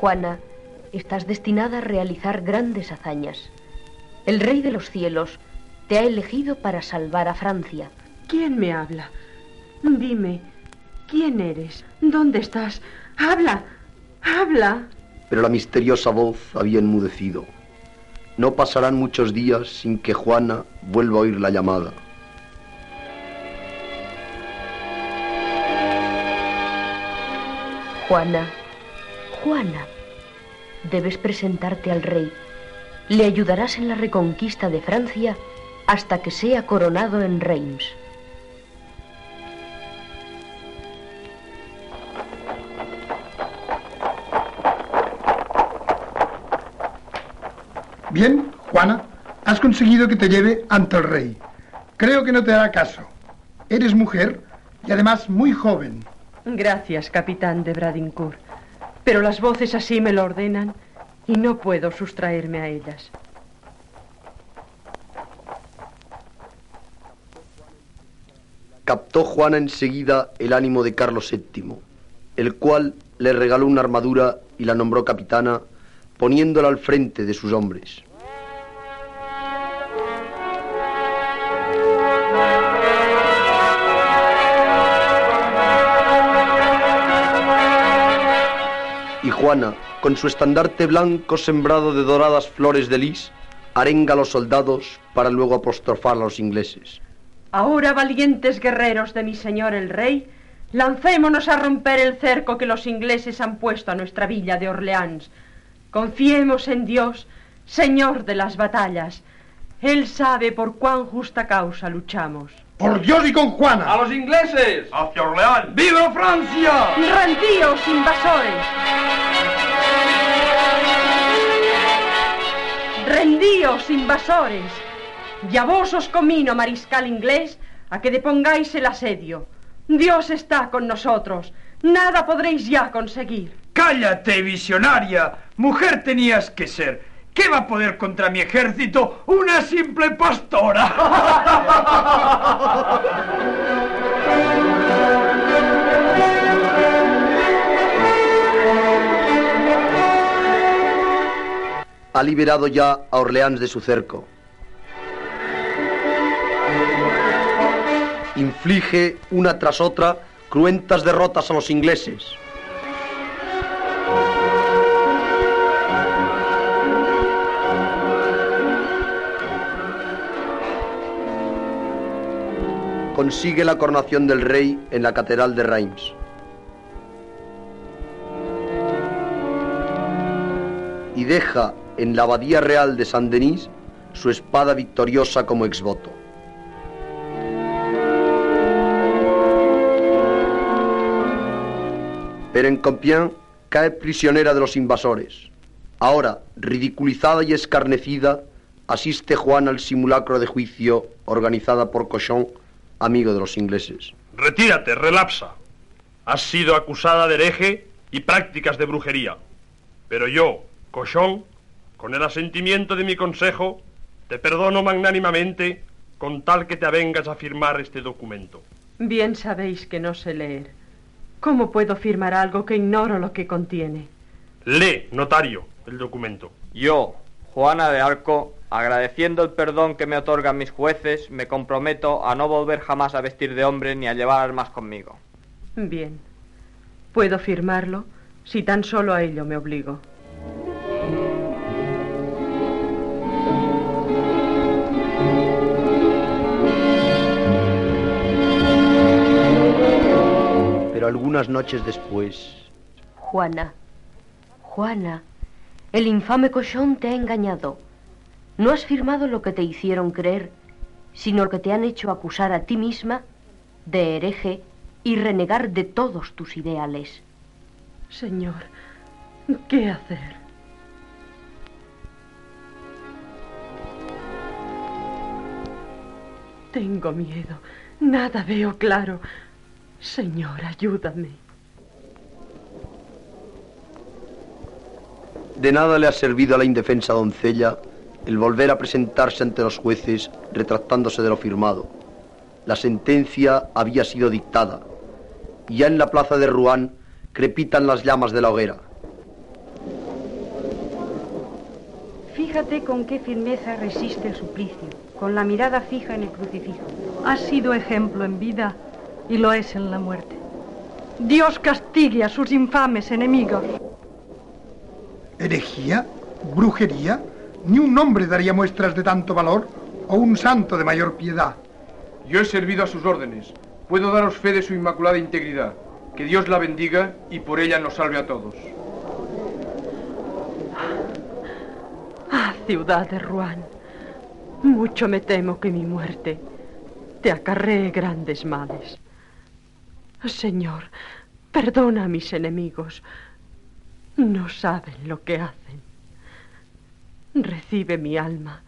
Juana, estás destinada a realizar grandes hazañas. El Rey de los Cielos te ha elegido para salvar a Francia. ¿Quién me habla? Dime, ¿quién eres? ¿Dónde estás? Habla, habla. Pero la misteriosa voz había enmudecido. No pasarán muchos días sin que Juana vuelva a oír la llamada. Juana, Juana, debes presentarte al rey. Le ayudarás en la reconquista de Francia hasta que sea coronado en Reims. Bien, Juana, has conseguido que te lleve ante el rey. Creo que no te hará caso. Eres mujer y además muy joven. Gracias, capitán de Bradincourt. Pero las voces así me lo ordenan y no puedo sustraerme a ellas. Captó Juana enseguida el ánimo de Carlos VII, el cual le regaló una armadura y la nombró capitana, poniéndola al frente de sus hombres. Y Juana, con su estandarte blanco sembrado de doradas flores de lis, arenga a los soldados para luego apostrofar a los ingleses. Ahora, valientes guerreros de mi señor el rey, lancémonos a romper el cerco que los ingleses han puesto a nuestra villa de Orleans. Confiemos en Dios, Señor de las batallas. Él sabe por cuán justa causa luchamos. Por Dios y con Juana. ¡A los ingleses! ¡Hacia Orleans! ¡Viva Francia! ¡Rendíos, invasores! ¡Rendíos, invasores! Y a vos os comino, mariscal inglés, a que depongáis el asedio. Dios está con nosotros. Nada podréis ya conseguir. ¡Cállate, visionaria! Mujer tenías que ser. ¿Qué va a poder contra mi ejército una simple pastora? Ha liberado ya a Orleans de su cerco. Inflige una tras otra cruentas derrotas a los ingleses. Consigue la coronación del rey en la catedral de Reims. Y deja en la abadía real de Saint-Denis su espada victoriosa como exvoto. Pero en Compiègne cae prisionera de los invasores. Ahora, ridiculizada y escarnecida, asiste Juan al simulacro de juicio organizada por Cochon amigo de los ingleses. Retírate, relapsa. Has sido acusada de hereje y prácticas de brujería. Pero yo, Cochón, con el asentimiento de mi consejo, te perdono magnánimamente con tal que te avengas a firmar este documento. Bien sabéis que no sé leer. ¿Cómo puedo firmar algo que ignoro lo que contiene? Lee, notario, el documento. Yo, Juana de Arco, agradeciendo el perdón que me otorgan mis jueces, me comprometo a no volver jamás a vestir de hombre ni a llevar armas conmigo. Bien. Puedo firmarlo si tan solo a ello me obligo. Pero algunas noches después... Juana, Juana, el infame cochón te ha engañado. No has firmado lo que te hicieron creer, sino que te han hecho acusar a ti misma de hereje y renegar de todos tus ideales. Señor, ¿qué hacer? Tengo miedo. Nada veo claro. Señor, ayúdame. De nada le ha servido a la indefensa doncella el volver a presentarse ante los jueces retractándose de lo firmado. La sentencia había sido dictada. Y ya en la plaza de Rouen crepitan las llamas de la hoguera. Fíjate con qué firmeza resiste el suplicio, con la mirada fija en el crucifijo. Ha sido ejemplo en vida y lo es en la muerte. Dios castigue a sus infames enemigos. ¿Herejía? ¿Brujería? Ni un hombre daría muestras de tanto valor o un santo de mayor piedad. Yo he servido a sus órdenes. Puedo daros fe de su inmaculada integridad. Que Dios la bendiga y por ella nos salve a todos. Ah, ciudad de Rouen, mucho me temo que mi muerte te acarree grandes males. Señor, perdona a mis enemigos. No saben lo que hacen. Recibe mi alma,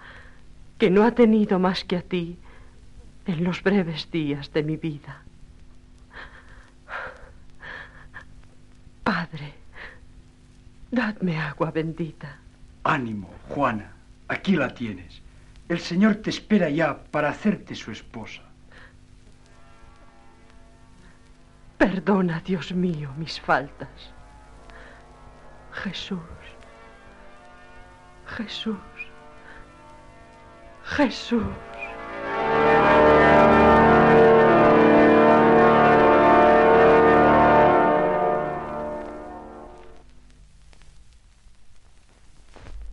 que no ha tenido más que a ti en los breves días de mi vida. Padre, dadme agua bendita. Ánimo, Juana, aquí la tienes. El Señor te espera ya para hacerte su esposa. Perdona, Dios mío, mis faltas. Jesús, Jesús, Jesús.